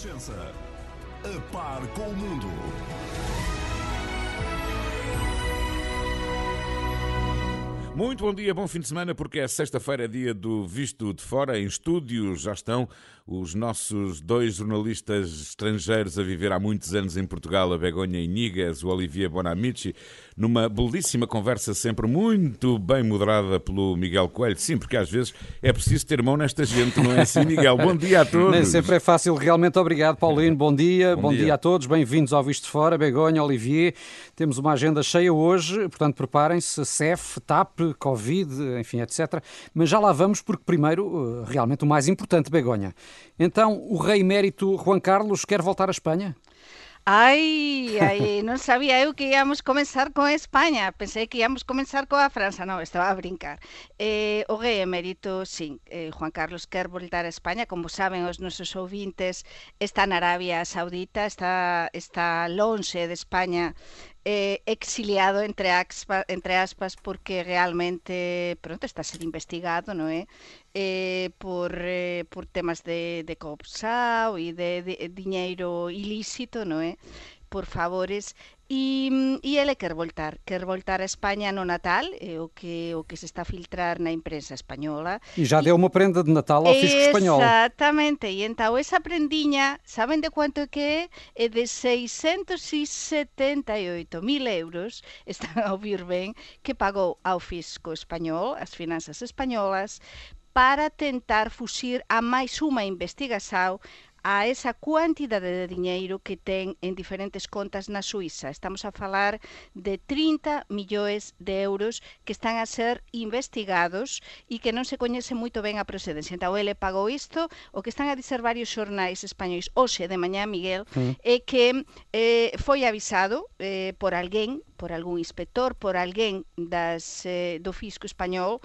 Renascença. A par com o mundo. Muito bom dia, bom fim de semana, porque é sexta-feira, dia do Visto de Fora. Em estúdio já estão os nossos dois jornalistas estrangeiros a viver há muitos anos em Portugal, a Begonha Inigas, o Olivier Bonamici, numa belíssima conversa sempre muito bem moderada pelo Miguel Coelho. Sim, porque às vezes é preciso ter mão nesta gente, não é assim, Miguel? Bom dia a todos. Nem sempre é fácil, realmente. Obrigado, Paulino. Bom dia, bom, bom dia. dia. a todos. Bem-vindos ao Visto de Fora, Begonha, Olivier. Temos uma agenda cheia hoje, portanto preparem-se, CEF, TAP, Covid, enfim, etc. Mas já lá vamos, porque primeiro, eh, realmente o mais importante, Begonha. Então, o rei emérito Juan Carlos quer voltar à Espanha? Ai, ai, non sabía eu que íamos comenzar con España. Pensei que íamos comenzar coa França. Non, estaba a brincar. Eh, o rei emérito, sí, eh, Juan Carlos quer voltar a España. Como saben os nosos ouvintes, está na Arabia Saudita, está, está lonxe de España eh, exiliado entre aspas, entre aspas porque realmente pronto está a ser investigado non é eh, por, eh, por temas de, de corrupción e de, de diñeiro ilícito non é por favores E, e ele quer voltar, quer voltar a Espanha no Natal, é o que, o que se está a filtrar na imprensa espanhola. E já deu uma prenda de Natal ao fisco espanhol. Exatamente, e então essa prendinha, sabem de quanto é que é? É de 678 mil euros, estão a ouvir bem, que pagou ao fisco espanhol, as finanças espanholas, para tentar fuxir a máis unha investigación a esa cuantidade de diñeiro que ten en diferentes contas na Suiza. Estamos a falar de 30 millóns de euros que están a ser investigados e que non se coñece moito ben a procedencia. Então, ele pagou isto, o que están a dizer varios xornais españois hoxe de mañá, Miguel, mm. é que eh, foi avisado eh, por alguén, por algún inspector, por alguén das, eh, do fisco español,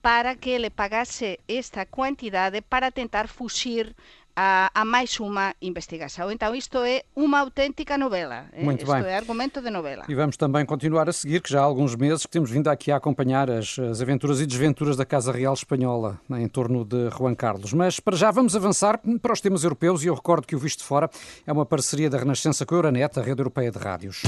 para que le pagase esta cuantidade para tentar fuxir a, a máis unha investigación. Então isto é uma autêntica novela. Eh? Muito isto bem. é argumento de novela. E vamos também continuar a seguir, que já há alguns meses que temos vindo aqui a acompanhar as, as aventuras e desventuras da Casa Real Espanhola né, em torno de Juan Carlos. Mas para já vamos avançar para os temas europeus e eu recordo que o Visto Fora é uma parceria da Renascença com a Euronet, a rede europeia de rádios.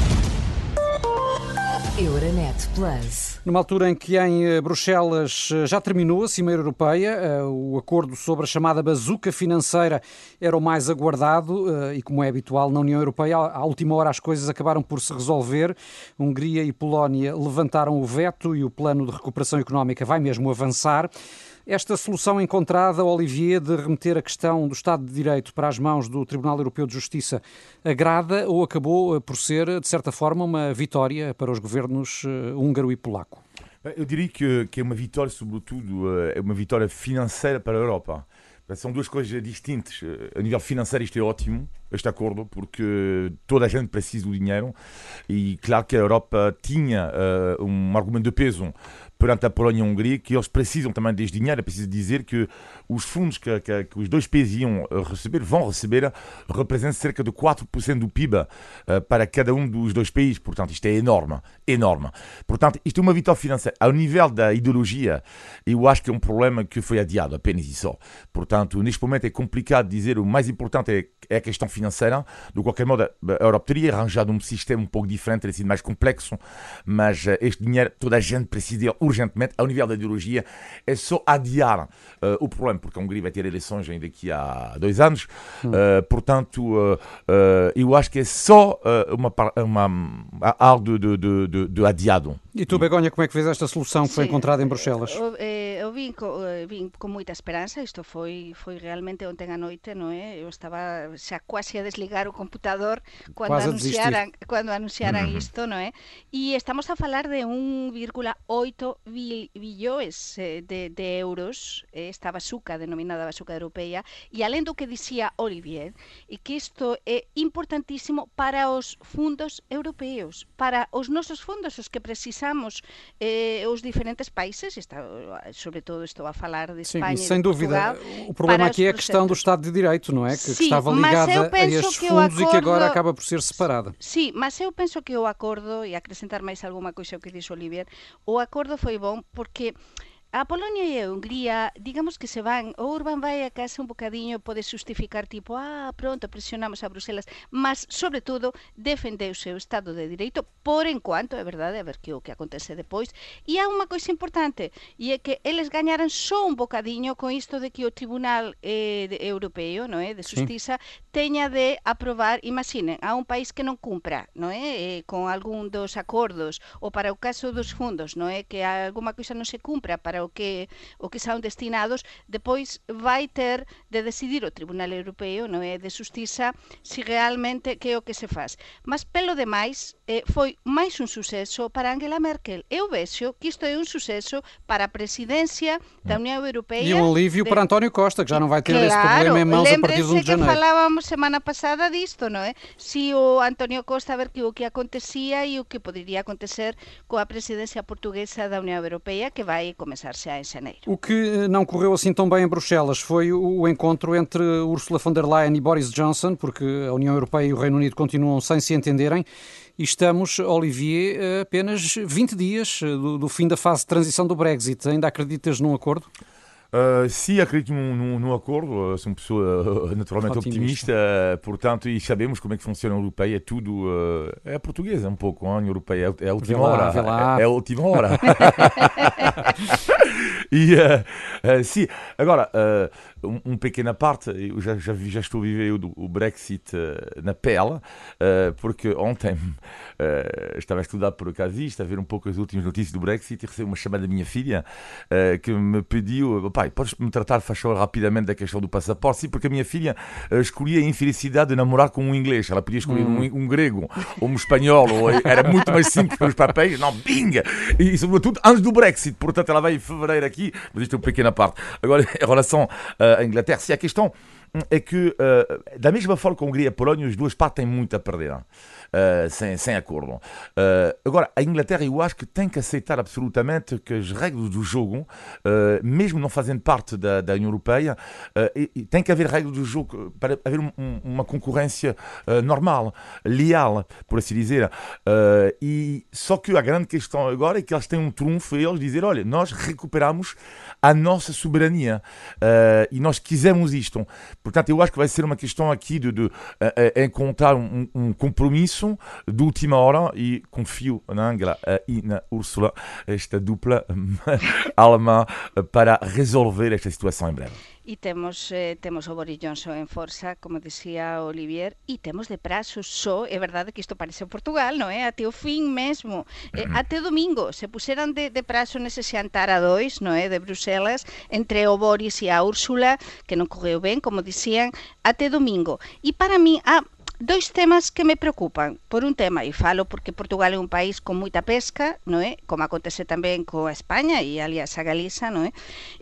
Euronet Plus. Numa altura em que em eh, Bruxelas eh, já terminou a Cimeira Europeia, eh, o acordo sobre a chamada bazuca financeira era o mais aguardado e, como é habitual na União Europeia, à última hora as coisas acabaram por se resolver. Hungria e Polónia levantaram o veto e o plano de recuperação económica vai mesmo avançar. Esta solução encontrada, Olivier, de remeter a questão do Estado de Direito para as mãos do Tribunal Europeu de Justiça, agrada ou acabou por ser, de certa forma, uma vitória para os governos eh, húngaro e polaco? Eu diria que, que é uma vitória, sobretudo, eh, é uma vitória financeira para a Europa. São duas coisas distintas. Eh, a nível financeiro, isto é ótimo, este acordo, porque toda a gente precisa do dinheiro e, claro, que a Europa tinha uh, um argumento de peso perante a Polónia e a Hungria que eles precisam também deste dinheiro. É preciso dizer que os fundos que, que, que os dois países iam eh, receber, vão receber, representam cerca de 4% do PIB uh, eh, para cada um dos dois países. Portanto, isto é enorme, enorme. Portanto, isto é uma vitória financeira. Ao nível da ideologia, eu acho que é um problema que foi adiado, apenas isso. Portanto, neste momento é complicado dizer, o mais importante é, é a questão financeira. De qualquer modo, a Europa teria arranjado um sistema um pouco diferente, teria sido mais complexo, mas uh, este dinheiro toda a gente precisa urgentemente, ao nível da ideologia, é só adiar uh, o problema, porque a Hungria vai ter eleições ainda daqui a dois anos. Hum. Uh, portanto, uh, eu acho que é só uma, uma, algo de, de, de, de adiado. E tu, Begonha, como é que vês esta solução que foi encontrada em Bruxelas? Eu, eu vim, com, vim com muita esperança, isto foi, foi realmente ontem à noite, não é? Eu estava xa quase a desligar o computador quando quase anunciaran, quando anunciaran uhum. isto, não é? E estamos a falar de 1,8 bilhões de, de euros, eh, esta bazuca denominada bazuca europeia, e além do que dicía Olivier, e que isto é importantísimo para os fundos europeus, para os nosos fundos, os que precisamos eh, os diferentes países, está, sobre todo estou a falar de Espanha Sim, sem dúvida. O problema aqui é a questão do Estado de Direito, não é? Que, Sim, que estava ligada a estes fundos acordo... e que agora acaba por ser separada. Sim, mas eu penso que o acordo, e acrescentar máis alguma coisa que dixo Olivier, o acordo foi bom porque a Polonia e a Hungría, digamos que se van, o Urban vai a casa un bocadiño, pode justificar tipo, ah, pronto, presionamos a Bruselas, mas, sobre todo, o seu Estado de Direito, por enquanto, é verdade, a ver que o que acontece depois, e há unha coisa importante, e é que eles gañaran só un bocadiño con isto de que o Tribunal eh, de, Europeo, non é, de Justiza, sí. Teña de aprobar, imaginen, a un país que non cumpra, non é, eh, con algún dos acordos, ou para o caso dos fundos, non é, que alguma coisa non se cumpra para o que o que son destinados, depois vai ter de decidir o Tribunal Europeo, non é, de Justiza, si realmente que é o que se faz. Mas pelo demais, eh, foi máis un suceso para Angela Merkel. Eu vexo que isto é un suceso para a presidencia da Unión Europea. E um alívio de... para António Costa, que já não vai ter claro, esse problema em mãos a partir de 1 de janeiro. que falávamos semana passada disto, não é? Si o António Costa a ver que o que acontecia e o que poderia acontecer coa presidencia portuguesa da Unión Europea, que vai começar-se em janeiro. O que não correu assim tão bem em Bruxelas foi o encontro entre Ursula von der Leyen e Boris Johnson, porque a União Europeia e o Reino Unido continuam sem se entenderem. E estamos, Olivier, apenas 20 dias do, do fim da fase de transição do Brexit. Ainda acreditas num acordo? Uh, sim, acredito num, num, acordo. Sou uma pessoa uh, naturalmente otimista. optimista, uh, portanto, e sabemos como é que funciona a União Europeia. É tudo. é portuguesa, um pouco. A União Europeia é, é a última lá, hora. É, é, a última hora. e, sim, agora um, um pequena parte, eu já, já, já estou a viver o, o Brexit uh, na pele, uh, porque ontem uh, estava a estudar por acaso isto, a ver um pouco as últimas notícias do Brexit e recebi uma chamada da minha filha que me pediu, pai, podes-me tratar, faz favor, rapidamente da questão do passaporte? Sim, porque a minha filha escolhia a infelicidade de namorar com um inglês, ela podia escolher hum. um, um, grego ou um espanhol, ou era muito mais simples para os papéis, não, binga! E sobretudo antes do Brexit, portanto ela vai em fevereiro aqui, mas isto é uma pequena parte. Agora, em relação a Inglaterra. Se a questão é que, da mesma forma que a Hungria e a Polónia, as duas partes têm muito a perder uh, sem, sem acordo. Uh, agora, a Inglaterra, eu acho que tem que aceitar absolutamente que as regras do jogo, mesmo não fazendo parte da, da União Europeia, e, e tem que haver regras do jogo para haver um, um, uma concorrência normal, leal, por assim dizer. e só que a grande questão agora é que eles têm um trunfo, eles dizer, olha, nós recuperamos a nossa soberania e nós quisemos isto. Portanto, eu acho que vai ser uma questão aqui de, de, de encontrar um, um, compromisso de última hora e confio na Angela e na Ursula, esta dupla alemã, para resolver esta situação em breve. E temos, eh, temos o Boris Johnson en forza, como decía Olivier, e temos de prazo só, é verdade que isto parece Portugal, non é? Até o fin mesmo, eh, até domingo, se puseran de, de prazo nese xantar a dois, non é? De Bruselas, entre o Boris e a Úrsula, que non correu ben, como dicían, até domingo. E para mí, ah, dois temas que me preocupan. Por un tema, e falo porque Portugal é un país con moita pesca, non é? Como acontece tamén coa España e alias a Galiza, non é?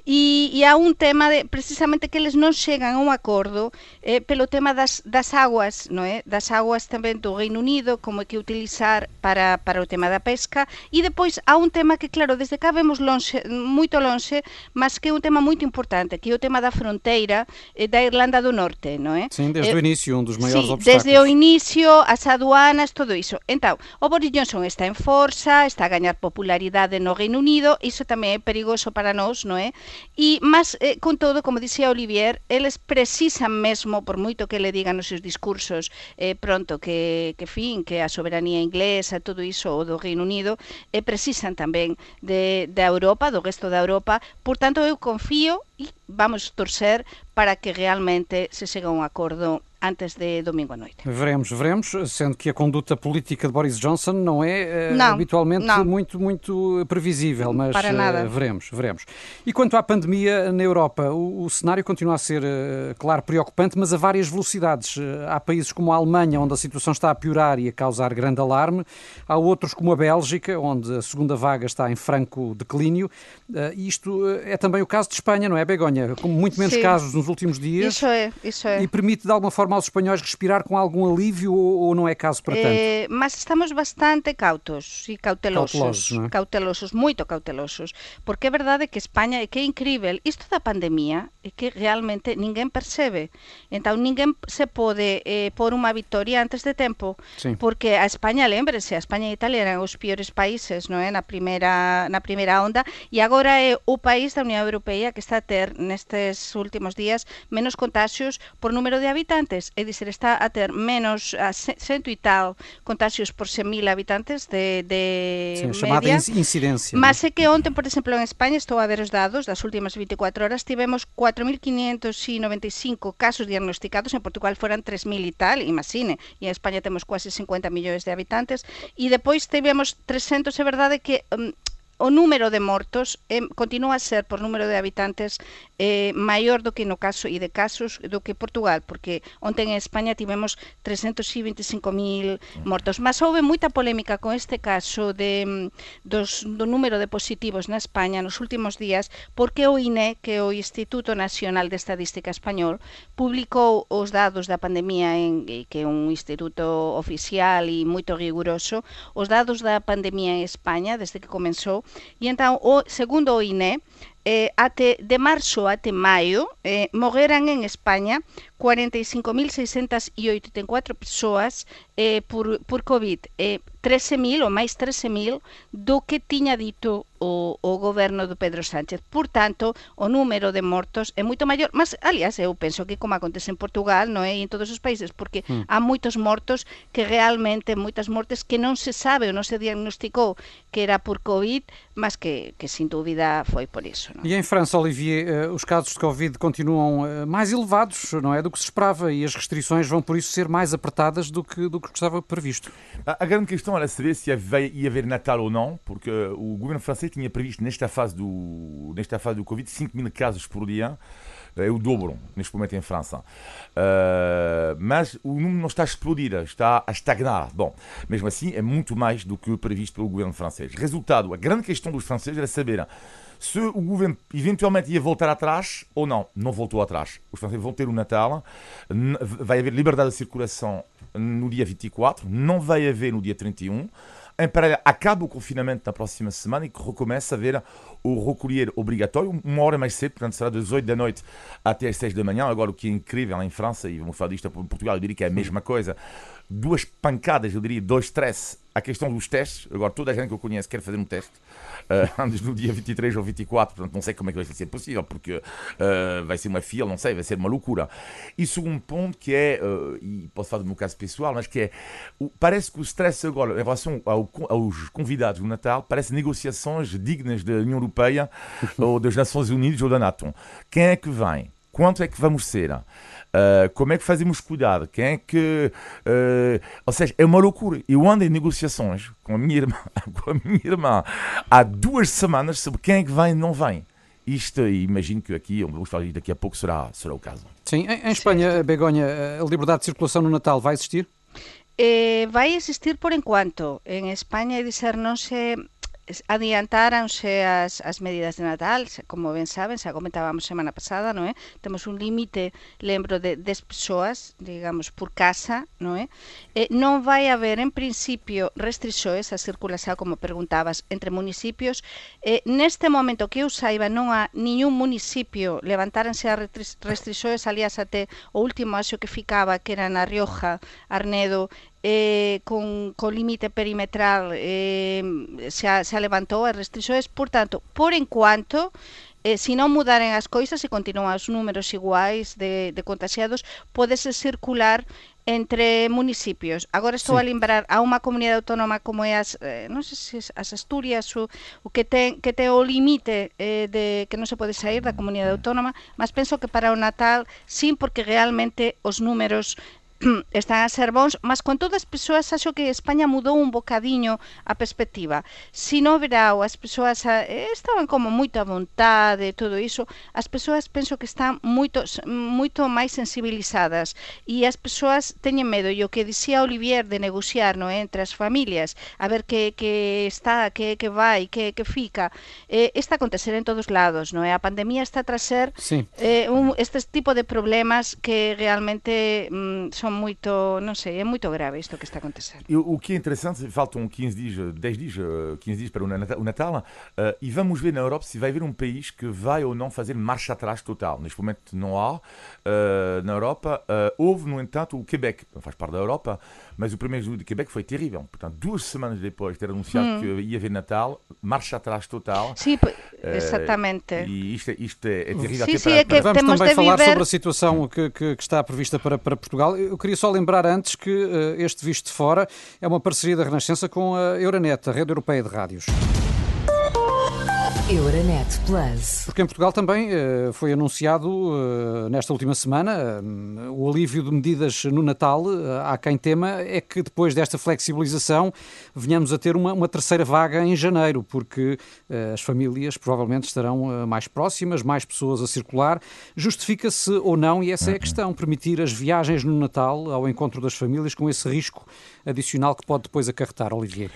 E, e há un tema de precisamente que eles non chegan a un acordo eh, pelo tema das, das aguas, non é? Das aguas tamén do Reino Unido, como é que utilizar para, para o tema da pesca e depois há un tema que claro, desde cá vemos longe, moito longe, mas que é un tema moito importante, que é o tema da fronteira eh, da Irlanda do Norte, non é? Sim, desde eh, o início, un dos maiores sí, obstáculos desde o inicio, as aduanas, todo iso. Entón, o Boris Johnson está en forza, está a gañar popularidade no Reino Unido, iso tamén é perigoso para nós, non é? E, mas, eh, con todo, como dicía Olivier, eles precisan mesmo, por moito que le digan nos seus discursos eh, pronto, que, que fin, que a soberanía inglesa, todo iso, o do Reino Unido, eh, precisan tamén de, da Europa, do resto da Europa, por tanto, eu confío e vamos torcer para que realmente se chegue a um acordo antes de domingo à noite. Veremos, veremos, sendo que a conduta política de Boris Johnson não é uh, não, habitualmente não. muito muito previsível, mas Para nada. Uh, veremos, veremos. E quanto à pandemia na Europa, o, o cenário continua a ser, uh, claro, preocupante, mas a várias velocidades. há países como a Alemanha, onde a situação está a piorar e a causar grande alarme, há outros como a Bélgica, onde a segunda vaga está em franco declínio, e isto é também o caso de Espanha, não é, Begonha? Com muito menos Sim. casos nos últimos dias. Isso é, isso é. E permite, de alguma forma, forma aos espanhóis respirar com algum alívio ou, ou não é caso para tanto? Eh, mas estamos bastante cautos e cautelosos. Cautelosos, é? cautelosos, moito cautelosos. Porque é verdade que España, é que é incrível, isto da pandemia é que realmente ninguén percebe. Entón, ninguén se pode eh, por unha victoria antes de tempo. Sí. Porque a España, lembrese, a España e Italia eran os piores países non é? na primeira, na primeira onda e agora é o país da Unión Europea que está a ter nestes últimos días menos contagios por número de habitantes, é dicir, está a ter menos a cento e tal contagios por 100.000 habitantes de, de Sim, chamada incidência. Mas é que ontem, por exemplo, en España, estou a ver os dados das últimas 24 horas, tivemos 4.595 casos diagnosticados, en Portugal foran 3.000 e tal, imagine, e en España temos quase 50 millóns de habitantes, e depois tivemos 300, é verdade que um, o número de mortos eh, continúa a ser por número de habitantes eh, maior do que no caso e de casos do que Portugal, porque onten en España tivemos 325.000 mm. mortos. Mas houve moita polémica con este caso de, mm, dos, do número de positivos na España nos últimos días, porque o INE, que é o Instituto Nacional de Estadística Español, publicou os dados da pandemia, en, eh, que é un instituto oficial e moito riguroso, os dados da pandemia en España desde que comenzou E então, o, segundo o INE, eh, até, de março até maio, eh, morreram em Espanha 45.684 pessoas eh, por, por Covid. Eh, 13 mil ou máis 13 mil do que tiña dito o, o goberno do Pedro Sánchez. Por tanto, o número de mortos é moito maior, mas, aliás, eu penso que como acontece en Portugal, non é, e en todos os países, porque mm. há moitos mortos que realmente, moitas mortes que non se sabe ou non se diagnosticou que era por Covid, mas que, que sin dúvida foi por iso. Non? E em França, Olivier, eh, os casos de Covid continuam eh, mais elevados, não é, do que se esperava, e as restrições vão por isso ser mais apertadas do que, do que estava previsto. A, grande questão era saber se ia haver Natal ou não, porque o governo francês tinha previsto nesta fase do, nesta fase do Covid 5 mil casos por dia. É o dobro neste momento em França. Uh, mas o número não está a explodir, está a estagnar. Bom, mesmo assim, é muito mais do que previsto pelo governo francês. Resultado: a grande questão dos franceses era saber se o governo eventualmente ia voltar atrás ou não. Não voltou atrás. Os franceses vão ter o Natal, vai haver liberdade de circulação no dia 24, não vai haver no dia 31. Em paralelo, acaba o confinamento na próxima semana e que recomeça a haver o recolher obrigatório, uma hora mais cedo, portanto será das 8 da noite até as 6 da manhã. Agora, o que é incrível em França, e vamos falar disto em Portugal, eu diria que é a mesma coisa, duas pancadas, eu diria, dois stress a questão dos testes. Agora, toda a gente que eu conheço quer fazer um teste uh, antes do dia 23 ou 24, portanto, não sei como é que vai ser possível, porque uh, vai ser uma fila, não sei, vai ser uma loucura. E segundo ponto, que é, uh, e posso falar do meu caso pessoal, mas que é, o, parece que o stress agora, em relação ao, aos convidados do Natal, parece negociações dignas da União Europeia ou das Nações Unidas ou da NATO. Quem é que vem? Quanto é que vamos ser? Uh, como é que fazemos cuidado? Quem é que. Uh, ou seja, é uma loucura. Eu ando em negociações com a minha irmã, com a minha irmã há duas semanas sobre quem é que vem e não vem. Isto, imagino que aqui, vamos falar daqui a pouco, será, será o caso. Sim, em, em Espanha, Begonha, a liberdade de circulação no Natal vai existir? Eh, vai existir por enquanto. En España, dizer, adiantáronse as, as medidas de Natal, como ben saben, xa comentábamos semana pasada, non é? Temos un límite, lembro, de 10 persoas, digamos, por casa, non é? E non vai haber, en principio, restrixoes a circulación, como preguntabas, entre municipios. E neste momento que eu saiba, non há ningún municipio levantáronse as restrixoes, aliás, até o último, axo que ficaba, que era na Rioja, Arnedo, eh, con, con límite perimetral eh, xa, xa levantou as restrições, portanto, por enquanto, eh, se non mudaren as coisas e continúan os números iguais de, de contagiados, podese circular entre municipios. Agora estou sí. a lembrar a unha comunidade autónoma como é as, eh, non sei se as Asturias o, o que ten que ten o limite eh, de que non se pode sair da comunidade autónoma, mas penso que para o Natal sim porque realmente os números están a ser bons, mas con todas as persoas acho que España mudou un bocadiño a perspectiva. Si no verao, as persoas eh, estaban como moito a vontade, todo iso, as persoas penso que están moito, moito máis sensibilizadas e as persoas teñen medo, e o que dicía Olivier de negociar no, eh, entre as familias, a ver que, que está, que, que vai, que, que fica, eh, está a acontecer en todos lados, no? a pandemia está a sí. eh, un, este tipo de problemas que realmente mm, son moito, non sei, é moito grave isto que está a acontecer. E o que é interessante, faltam 15 dias, 10 dias, 15 dias para o Natal, uh, e vamos ver na Europa se vai haver um país que vai ou não fazer marcha atrás total. Neste momento não há uh, na Europa. Uh, houve, no entanto, o Quebec, faz parte da Europa, mas o primeiro de Quebec foi terrível. Portanto, duas semanas depois de ter anunciado hum. que ia haver Natal, marcha atrás total. Sim, exatamente. E isto, isto é, é terrível. Sim, sim, é que Vamos também falar viver... sobre a situação que, que, que, está prevista para, para Portugal. Eu queria só lembrar antes que uh, este Visto de Fora é uma parceria da Renascença com a Euronet, a rede europeia de rádios. Euronet Plus. Porque em Portugal também uh, foi anunciado uh, nesta última semana uh, o alívio de medidas no Natal. há quem tema é que depois desta flexibilização venhamos a ter uma, uma terceira vaga em janeiro, porque as famílias provavelmente estarão mais próximas, mais pessoas a circular. Justifica-se ou não, e essa é a questão, permitir as viagens no Natal ao encontro das famílias com esse risco adicional que pode depois acarretar, Olivier?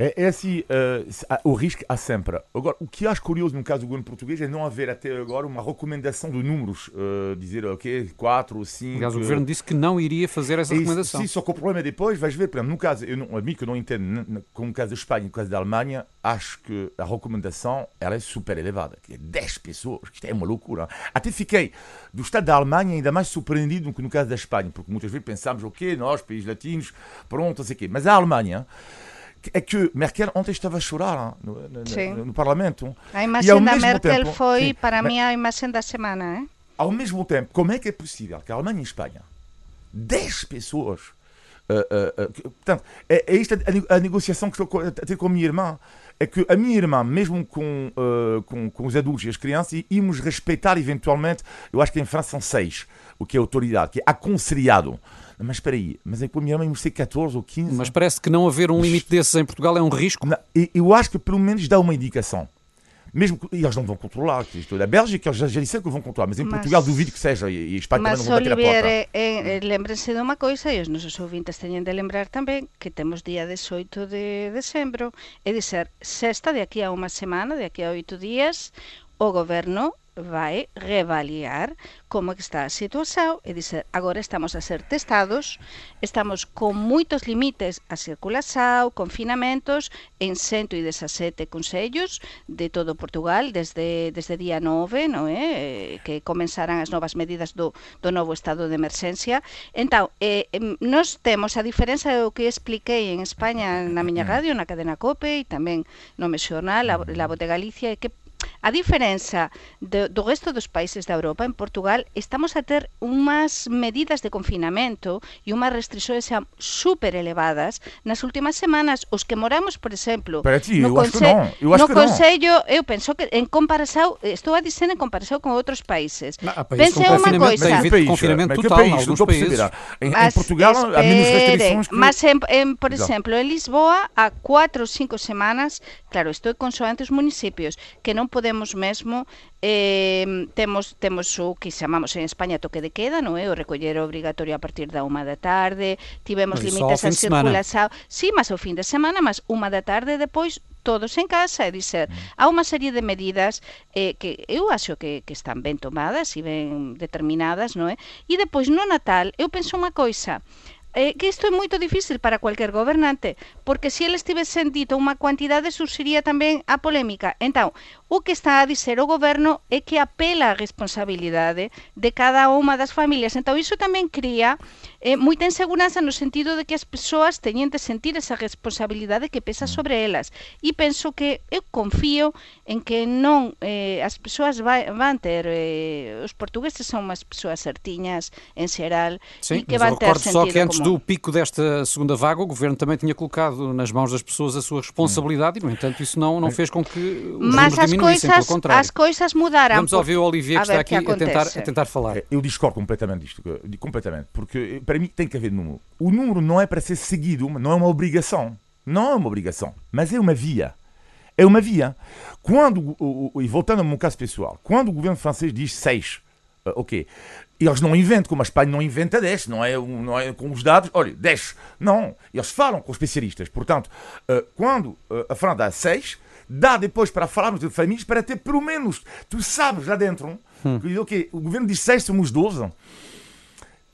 É, é assim, uh, o risco há sempre. Agora, o que acho curioso no caso do governo português é não haver até agora uma recomendação de números, uh, dizer, ok, 4 ou 5. Aliás, o governo disse que não iria fazer essa recomendação. Sim, só que o problema é depois, vais ver, por exemplo, no caso, eu não, a mim que eu não entendo, como no caso da Espanha e no caso da Alemanha, acho que a recomendação ela é super elevada, que é 10 pessoas, isto é uma loucura. Até fiquei, do estado da Alemanha, ainda mais surpreendido do que no caso da Espanha, porque muitas vezes pensamos, ok, nós, países latinos, pronto, não sei o quê. Mas a Alemanha é que Merkel ontem estava a chorar no, no, no Parlamento. A imagem da Merkel tempo, foi, sim, para mim, a imagem da semana. Hein? Ao mesmo tempo, como é que é possível que a Alemanha e a Espanha, 10 pessoas. Uh, uh, uh, portanto, é, é isto a, a, negociação que estou a ter com a minha irmã. É que a minha irmã, mesmo com, com, com, os adultos e as crianças, íamos respeitar eventualmente, eu acho que em França são seis, o que é autoridade, que é aconselhado. Mas espera aí, mas é que a minha mãe íamos ser 14 ou 15. Mas parece que não haver um limite desses em Portugal é um risco. Não, eu acho que pelo menos dá uma indicação. Mesmo que, e eles não vão controlar, isto da Bélgica, eles já, já disseram que vão controlar, mas em mas, Portugal duvido que seja, e, e Espanha mas, também não vão bater Olivier, a porta. É, é, lembrem-se de uma coisa, e os nossos ouvintes têm de lembrar também, que temos dia 18 de dezembro, é dizer, sexta, de aqui a uma semana, de aqui a oito dias, o governo vai reavaliar como está a situación e dizer agora estamos a ser testados, estamos con moitos limites a circulación, confinamentos en 117 consellos de todo Portugal desde desde día 9, non é? Eh, que comenzarán as novas medidas do, do novo estado de emerxencia. Entón, eh, nos temos a diferenza do que expliquei en España na miña mm. radio, na cadena COPE e tamén no meu xornal, la, la Voz de Galicia, é que A diferenza do, do resto dos países da Europa, en Portugal, estamos a ter unhas medidas de confinamento e unhas restrições super elevadas nas últimas semanas. Os que moramos, por exemplo, ti, no, conse eu no Consello, eu penso que en comparação, estou a dizer en comparação com outros países. Pense unha coisa. Tem confinamento total país, em alguns países. Em, em Portugal há menos restrições que... Mas, en, en, por exemplo, en Lisboa, há 4 ou 5 semanas, claro, estou consoante os municipios, que non podemos mesmo eh, temos temos o que chamamos en España toque de queda, non é? O recoller obrigatorio a partir da unha da tarde, tivemos limites a circulación. Sí, mas o fin de semana, mas unha da tarde depois todos en casa, é dizer, mm. há unha serie de medidas eh, que eu acho que, que están ben tomadas e ben determinadas, non é? E depois no Natal, eu penso unha coisa, eh, que isto é moito difícil para cualquier gobernante, porque se eles tivesen dito unha cuantidade, surxiría tamén a polémica. Entón, o que está a dizer o goberno é que apela a responsabilidade de cada unha das familias. Entón, iso tamén cría eh, moita inseguranza no sentido de que as persoas teñen de sentir esa responsabilidade que pesa mm. sobre elas. E penso que eu confío en que non eh, as persoas vai, van ter eh, os portugueses son unhas persoas certiñas en xeral Sim, e que van ter sentido só que antes común. do pico desta segunda vaga o governo também tinha colocado nas mãos das pessoas a sua responsabilidade hum. e no entanto isso não, não fez com que os Mas as diminuíssem, coisas, pelo contrário. as coisas mudaram. Vamos ouvir o Olivier a que está ver que aqui a tentar, a tentar falar. É, Eu discordo completamente disto, completamente, porque eh, para mim tem que haver número. O número não é para ser seguido, não é uma obrigação. Não é uma obrigação, mas é uma via. É uma via. Quando, e voltando ao meu caso pessoal, quando o governo francês diz 6, ok, eles não inventam, como a Espanha não inventa 10, não é, não é com os dados, olha, 10. Não, eles falam com os especialistas. Portanto, eh, quando eh, a França dá 6, dá depois para falarmos de famílias para ter pelo menos, tu sabes lá dentro, que, ok, o governo diz 6, somos 12.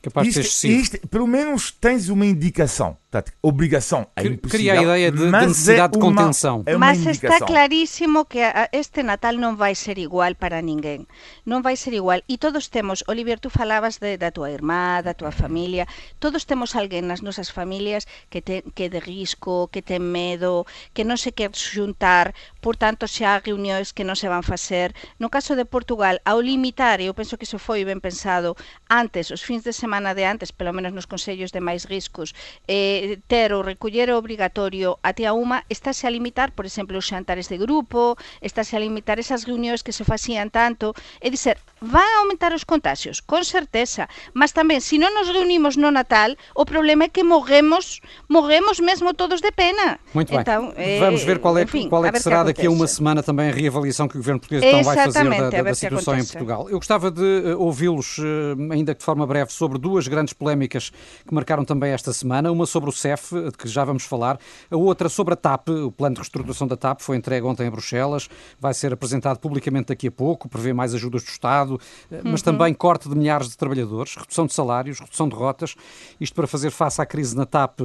Capaz de Isto, excessivo. isto, pelo menos tens uma indicação. Portanto, obrigação é impossível, cria a ideia de- de necessidade de é uma- contenção. É Mas está indicação. clarísimo que a- este Natal non vai ser igual para ninguén. Non vai ser igual. E todos temos, Olivier, tú falabas de, da tua irmá, da tua familia, todos temos alguén nas nosas familias que, te, que é de risco, que ten medo, que non se quer xuntar, por tanto xa há reunións que non se van facer. No caso de Portugal, ao limitar, e eu penso que iso foi ben pensado, antes, os fins de semana de antes, pelo menos nos consellos de máis riscos, eh, ter o recoller obrigatorio a tía Uma, estáse a limitar, por exemplo, os xantares de grupo, estáse a limitar esas reunións que se facían tanto, e dizer, van a aumentar os contagios, con certeza, mas tamén, se non nos reunimos no Natal, o problema é que morremos, morremos mesmo todos de pena. Muito bem. Então, eh, Vamos ver qual é, enfim, qual é a que será daqui a uma semana também a reavaliação que o Governo Português então vai fazer da, da- a da que situação em. Portugal. Eu gostava de eh, ouvi-los, eh, ainda que de forma breve, sobre duas grandes polémicas que marcaram também esta semana. Uma sobre o CEF, de que já vamos falar. A outra sobre a TAP. O plano de reestruturação da TAP foi entregue ontem em Bruxelas. Vai ser apresentado publicamente daqui a pouco. Prevê mais ajudas do Estado, eh, mas também corte de milhares de trabalhadores, redução de salários, redução de rotas. Isto para fazer face à crise na TAP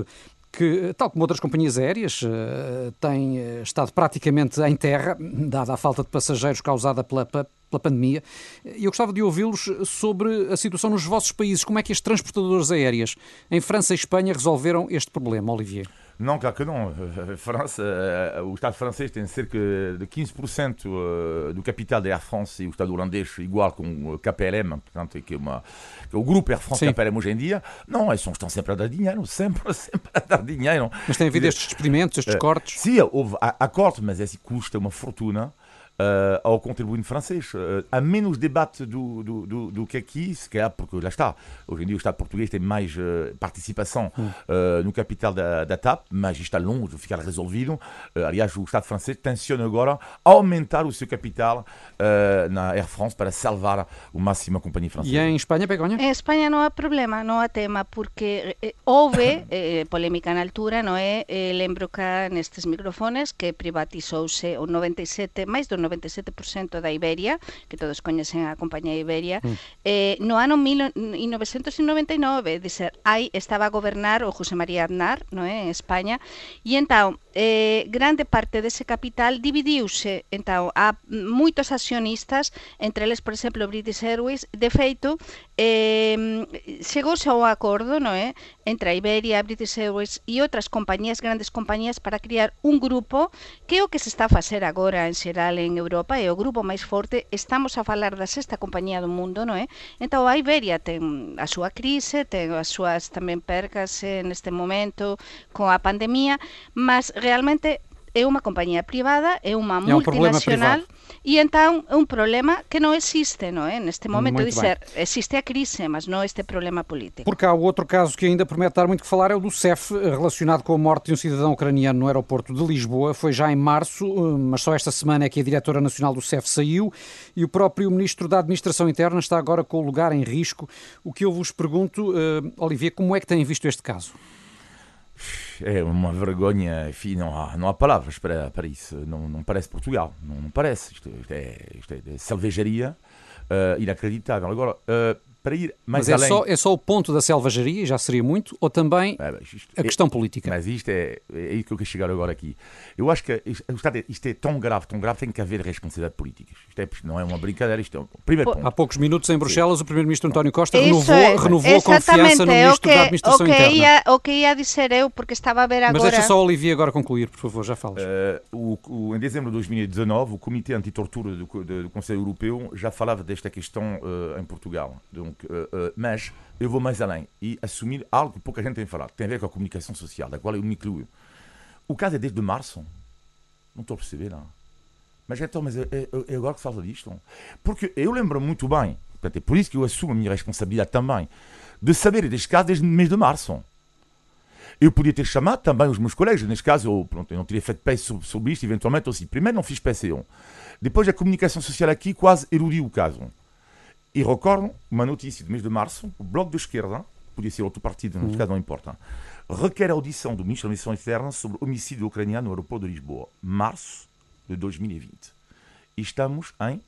que, tal como outras companhias aéreas, eh, tem eh, estado praticamente em terra, dada a falta de passageiros causada pela, pela pandemia. E eu gostava de ouvi-los sobre a situação nos vossos países. Como é que as transportadoras aéreas em França e Espanha resolveram este problema, Olivier? Não, claro que não. A França, o Estado francês tem cerca de 15% eh, do capital da Air France e o Estado holandês igual com o KPLM, portanto, que é, uma, que é o grupo Air France Sim. KPLM hoje em dia. Não, eles estão sempre a dar dinheiro, sempre, sempre a dar dinheiro. Mas tem havido estes despedimentos, estes cortes? Sim, houve há, há cortes, mas esse custa uma fortuna eh, ao contribuinte francês. Eh, há menos debate do, do, do, do que aqui, se calhar, porque lá está. Hoje em dia o Estado português tem mais eh, participação eh, no capital da, da TAP, mas isto está longe de ficar resolvido. Aliás, o Estado francês tenciona agora aumentar o seu capital na Air France para salvar o máximo a companhia francesa. E em Espanha, Begonha? En España non há problema, non há tema, porque eh, houve eh, polémica na altura, non é? Eh, lembro que nestes microfones que privatizouse o 97, máis do 97% 97% da Iberia, que todos coñecen a compañía Iberia, mm. eh, no ano 1999, dizer, aí estaba a gobernar o José María Aznar, non é, en España, e entón, eh, grande parte dese capital dividiuse, entón, a moitos accionistas, entre eles, por exemplo, British Airways, de feito, eh, chegouse ao acordo, non é, Entre Iberia, British Airways e outras compañías, grandes compañías, para criar un grupo que o que se está a facer agora en xeral en Europa, é o grupo máis forte, estamos a falar da sexta compañía do mundo, non é? A Iberia ten a súa crise, ten as súas tamén percas neste momento con a pandemia, mas realmente é unha compañía privada, é unha É multinacional e entón é un problema que non existe, non é? Neste momento Muito dizer, existe a crise, mas non este problema político. Porque há outro caso que ainda promete dar muito que falar, é o do CEF, relacionado com a morte de um cidadão ucraniano no aeroporto de Lisboa. Foi já em março, eh, mas só esta semana é que a diretora nacional do CEF saiu e o próprio ministro da Administração Interna está agora com o lugar em risco. O que eu vos pergunto, eh, Olivier, como é que têm visto este caso? É uma vergonha, enfim, não há, não há palavras para, para isso. Não, não parece Portugal, não, não parece. Isto, isto é, isto é de selvageria eh, inacreditável. Agora, eh, para ir mais Mas é além. só, é só o ponto da selvageria, já seria muito, ou também Ah, mas isto- a questão política? Mas isto é, é aí que eu quero chegar agora aqui. Eu acho que isto, isto é- isto é tão grave, tão grave, tem que haver responsabilidade política. Isto é, não é uma brincadeira, isto é o primeiro ponto. Há poucos minutos em Bruxelas, o primeiro-ministro António Costa Isso renovou, é, renovou a confiança no é o ministro que, da o Administração que Interna. ia, o que ia dizer eu, porque estava a ver Mas agora... deixa só o Olivier agora concluir, por favor, já falas. Eh, o, o- em dezembro de 2019, o Comitê Antitortura do, co- do Conselho Europeu já falava desta questão eh, em Portugal. Donc, eh, eh, mas eu vou mais além e assumir algo que pouca gente tem falado, que tem a ver com a comunicação social, da qual eu me incluo. O caso é desde março. Não estou a perceber, não. Mas então, mas é, é, é agora que fala disto? Porque eu lembro muito bem, portanto, é por isso que eu assumo a minha responsabilidade também, de saber deste caso desde o mês de março. Eu podia ter chamado também os meus colegas, neste caso, eu, pronto, eu não teria feito peça sobre, isto, eventualmente aussi. Primeiro não fiz PC1. Depois a comunicação social aqui quase eludiu o caso. E recordo uma notícia do mês de março, o Bloco de Esquerda, podia ser outro partido, neste caso não importa, requer a audição do ministro da Missão Externa sobre o homicídio ucraniano no aeroporto de Lisboa. Março de 2020. E estamos em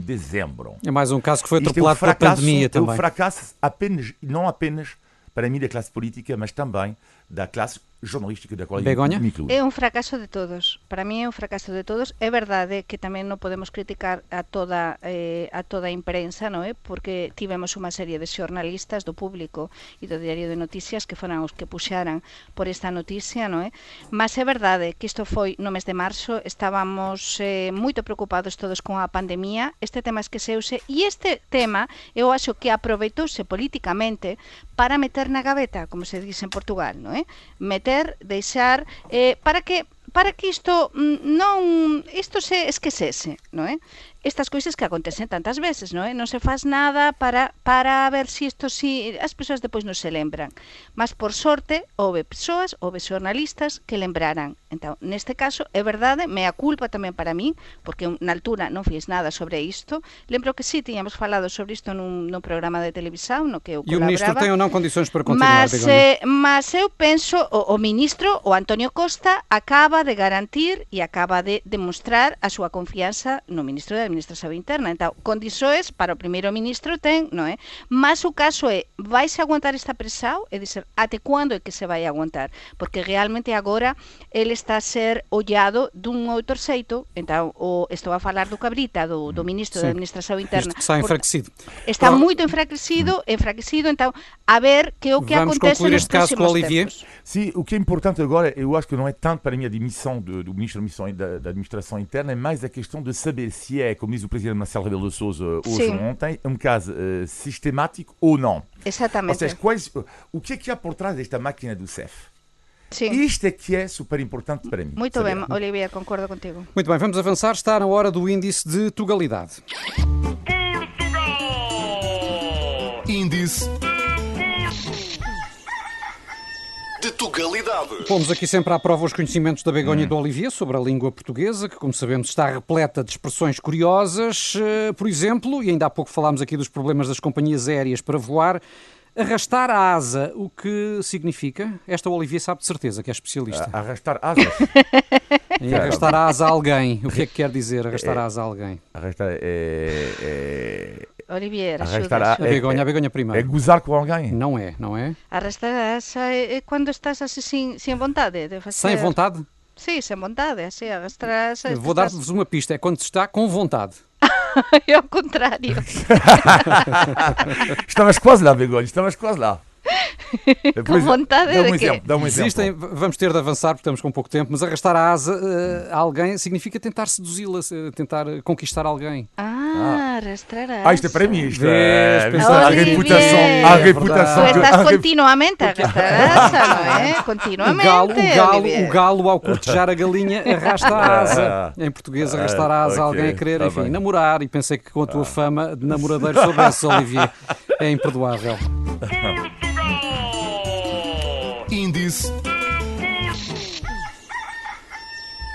dezembro. É mais um caso que foi atropelado é um pela pandemia também. É um fracasso apenas, não apenas para mim da classe política, mas também da clase xornalística da cual Begoña? me incluo. É un fracaso de todos. Para mí é un fracaso de todos. É verdade que tamén non podemos criticar a toda eh, a toda a imprensa, non é? Porque tivemos unha serie de xornalistas do público e do diario de noticias que foran os que puxaran por esta noticia, non é? Mas é verdade que isto foi no mes de marzo, estábamos eh, moito preocupados todos con a pandemia, este tema esqueceuse e este tema eu acho que aproveitouse políticamente para meter na gaveta, como se dice en Portugal, non é? eh? meter, deixar eh, para que para que isto mm, non isto se esquecese, non é? estas cousas que acontecen tantas veces, non é? Non se faz nada para, para ver se si isto si as persoas depois non se lembran. Mas por sorte, houve persoas, houve xornalistas que lembraran. Entón, neste caso, é verdade, me a culpa tamén para min, porque na altura non fiz nada sobre isto. Lembro que sí, tiñamos falado sobre isto nun, nun programa de televisión, no que eu colaboraba. E o ministro ten ou non condicións para continuar, mas. Eh, mas eu penso, o, o ministro, o Antonio Costa, acaba de garantir e acaba de demostrar a súa confianza no ministro da Administración Interna. Entón, condições para o primeiro ministro ten, non é? Mas o caso é, vais aguantar esta presión? É dizer, até quando é que se vai aguantar? Porque realmente agora ele está a ser ollado dun outro xeito, entón, o, estou a falar do Cabrita, do, do ministro Sim. da Administración Interna. Isto está enfraquecido. Está moito enfraquecido, enfraquecido, então, a ver que o que Vamos acontece concluir este caso com o Olivier. Tempos. Sim, o que é importante agora, eu acho que não é tanto para mim a demissão do, do ministro da, da Administração Interna, é mais a questão de saber se é, como diz o presidente Marcelo Rebelo de Sousa hoje ou ontem, um caso uh, sistemático ou não. Exatamente. Ou seja, quais, o que é que há por trás desta máquina do CEF? Sim. Isto é que é super importante para mim. Muito saber. bem, Olivia, concordo contigo. Muito bem, vamos avançar. Está na hora do índice de Tugalidade. Índice de Tugalidade. Pomos aqui sempre à prova os conhecimentos da Begonha e do Olivier sobre a língua portuguesa, que, como sabemos, está repleta de expressões curiosas. Eh, Por exemplo, e ainda há pouco falámos aqui dos problemas das companhias aéreas para voar, Arrastar a asa, o que significa? Esta o Olivier sabe de certeza, que é especialista. Arrastar asas? Em arrastar a asa a alguém. O que é que quer dizer arrastar a asa a alguém? Arrastar é... é... Olivier, Arrastar. A Begonha, a Begonha É primeiro. gozar com alguém? Não é, não é? Arrastar a asa é, é quando estás assim sem, sem vontade de fazer... Sem vontade? Sim, sem vontade, assim, arrastar a asa... Vou dar-vos uma pista, é quando se está com vontade. É ao contrário. Estavas quase lá, Begonha, estavas quase lá. Com vontade dá um de exemplo, dá um Existem, exemplo. vamos ter de avançar porque estamos com pouco tempo, mas arrastar a asa eh, a alguém significa tentar seduzi-la, se- tentar conquistar alguém. Ah, arrastrar a asa. Ah, isto é para mim, isto Vês, é... a reputação, É a verdade. reputação... Tu que- estás a continuamente a arrastar a asa, não é? O Continuamente, galo, o, galo, o galo, ao cortejar a galinha, arrasta a asa. Em português, arrastar a asa a Ah, alguém a querer, tá enfim, bem. namorar. E pensei que com a tua fama de namoradeiro soubesse, Olivier. É imperdoável. Índice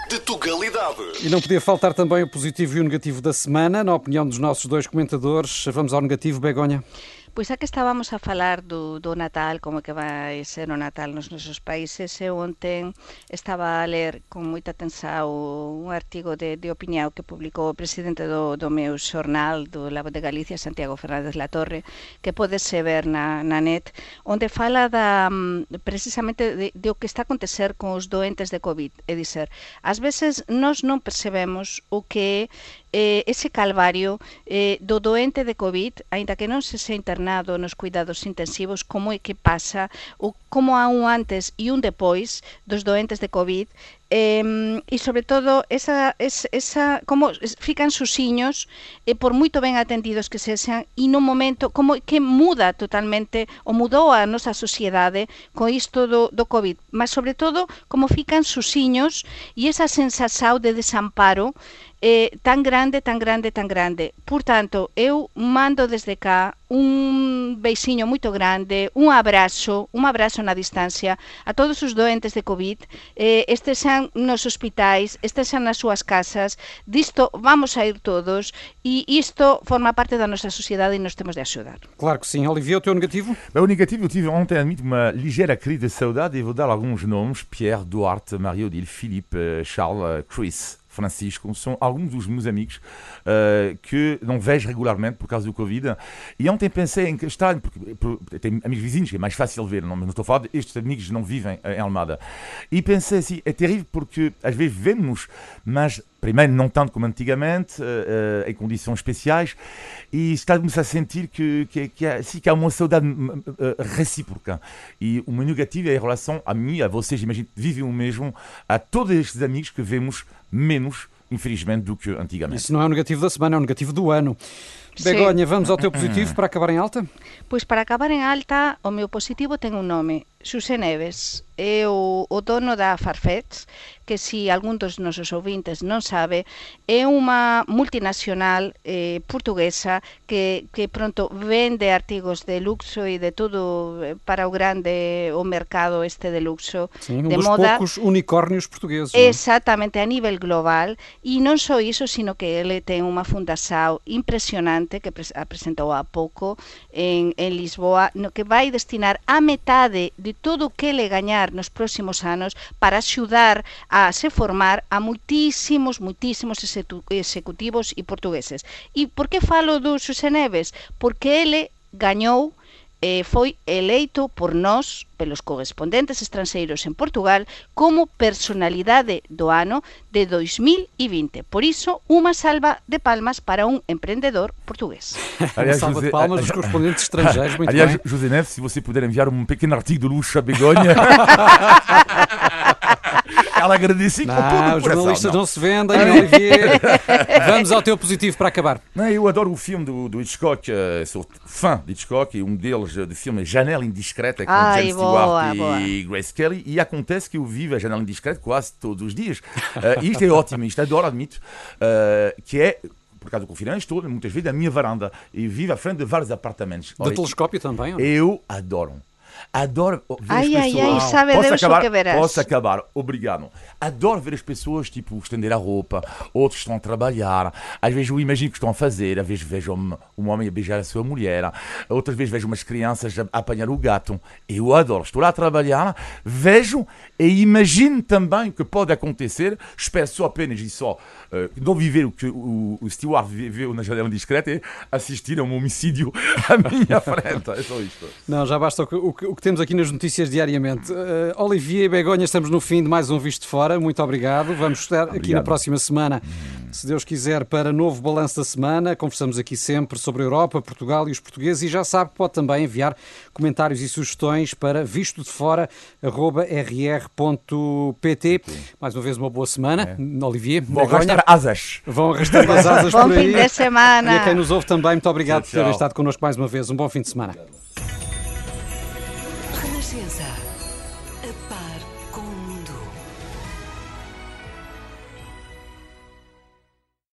de Tugalidade. E não podia faltar também o positivo e o negativo da semana. Na opinião dos nossos dois comentadores, vamos ao negativo, Begonha. Pois a que estábamos a falar do, do Natal, como que vai ser o Natal nos nosos países, eu ontem estaba a ler con moita tensao un artigo de, de opinión que publicou o presidente do, do meu xornal do Labo de Galicia, Santiago Fernández Latorre, que podese ver na, na net, onde fala da, mm, precisamente de, de o que está a acontecer con os doentes de COVID, é dizer, ás veces nós non percebemos o que é eh, ese calvario eh, do doente de COVID, aínda que non se se internado nos cuidados intensivos, como é que pasa, o como há un antes e un depois dos doentes de COVID, eh, e sobre todo esa, esa, esa como fican susiños e por moito ben atendidos que sexan e no momento como que muda totalmente ou mudou a nosa sociedade con isto do, COVID, mas sobre todo como fican susiños e esa sensación de desamparo eh, tan grande, tan grande, tan grande. Por tanto, eu mando desde cá un beixiño moito grande, un abrazo, un abrazo na distancia a todos os doentes de COVID, eh, estexan nos hospitais, estexan nas súas casas, disto vamos a ir todos e isto forma parte da nosa sociedade e nos temos de axudar. Claro que sim. Olivia, o teu negativo? Bem, o negativo, eu tive ontem, admito, uma ligeira crise de saudade e vou dar alguns nomes: Pierre, Duarte, Mario, Odile, Philippe, Charles, Chris. Francisco, são alguns dos meus amigos uh, que não vejo regularmente por causa do Covid. E ontem pensei em que está, porque, porque tenho amigos vizinhos, que é mais fácil ver, não, não estou a falar estes amigos não vivem em Almada. E pensei assim, é terrível porque às vezes vemos, mas primeiro não tanto como antigamente, uh, em condições especiais, e está-me a sentir que, que, que, há, sim, que há uma saudade uh, recíproca. E o meu negativo é em relação a mim, a vocês, imagino, vivem o mesmo, a todos estes amigos que vemos menos, infelizmente, do que antigamente. Isso não é o negativo da semana, é o negativo do ano. Begonha, vamos ao teu positivo para acabar em alta? Pois para acabar en alta, o meu positivo ten un nome, Xusé Neves. É o, o dono da Farfetch, que si algún dos nosos ouvintes non sabe, é unha multinacional eh, portuguesa que, que pronto vende artigos de luxo e de todo eh, para o grande o mercado este de luxo Sim, um de dos moda. poucos unicórnios portugueses. Exactamente, a nivel global. E non só iso, sino que ele ten unha fundación impresionante que pres- a presentou há pouco en, en Lisboa, no que vai destinar a metade de todo o que ele gañar nos próximos anos para axudar a se formar a muitísimos, muitísimos execu- executivos e portugueses. E por que falo do Xosé Neves? Porque ele gañou eh, foi eleito por nós, pelos correspondentes estranxeiros en Portugal, como personalidade do ano de 2020. Por iso, unha salva de palmas para un emprendedor portugués. Uma salva de palmas dos correspondentes estrangeiros, muito Aliás, bem. José Neves, se você puder enviar um pequeno artigo de luxo a Begonha. Ela agradece com todo o os coração. jornalistas não. não se vendem, Olivier. Vamos ao teu positivo para acabar. Não, eu adoro o filme do, do Hitchcock, eh, sou fã de Hitchcock, e um deles eh, de filme é Janela Indiscreta, com Ai, James boa, Stewart boa. e Grace Kelly, e acontece que eu vivo a Janela Indiscreta quase todos os dias. E isto é ótimo, isto adoro, admito, eh, que é, por causa do confinamento, estou muitas vezes na minha varanda e vivo à frente de vários apartamentos. De Olha, telescópio também, eu adoro. Adoro ver Ai, as ai, pessoas. ai, sabe posso Deus acabar? que verás. Posso acabar, obrigado. Adoro ver as pessoas, tipo, estender a roupa, outros estão a trabalhar. Às vezes eu imagino o que estão a fazer, às vezes vejo um, um homem a beijar a sua mulher, outras vezes vejo umas crianças a, apanhar o gato. Eu adoro, estou lá a trabalhar, vejo e imagino também o que pode acontecer. Espero só apenas e só eh, não viver o que o, o Stewart viveu na janela discreta e assistir a um homicídio à minha frente. É só isto. Não, já basta o que, o que- o que temos aqui nas notícias diariamente. Eh, Olivier e Begonha, estamos no fim de mais um Visto de Fora. Muito obrigado. Vamos estar aqui na Obrigado. próxima semana, se Deus quiser, para novo balanço da semana. Conversamos aqui sempre sobre a Europa, Portugal e os portugueses. E já sabe, pode também enviar comentários e sugestões para visto de fora.rr.pt. Mais uma vez, uma boa semana. Olivier, Vou Begonha. arrastar asas. Vão arrastando as asas Bom por aí. fim de semana. E a quem nos ouve também, muito obrigado Tchau, por terem tchau. estado connosco mais uma vez. Um bom fim de semana.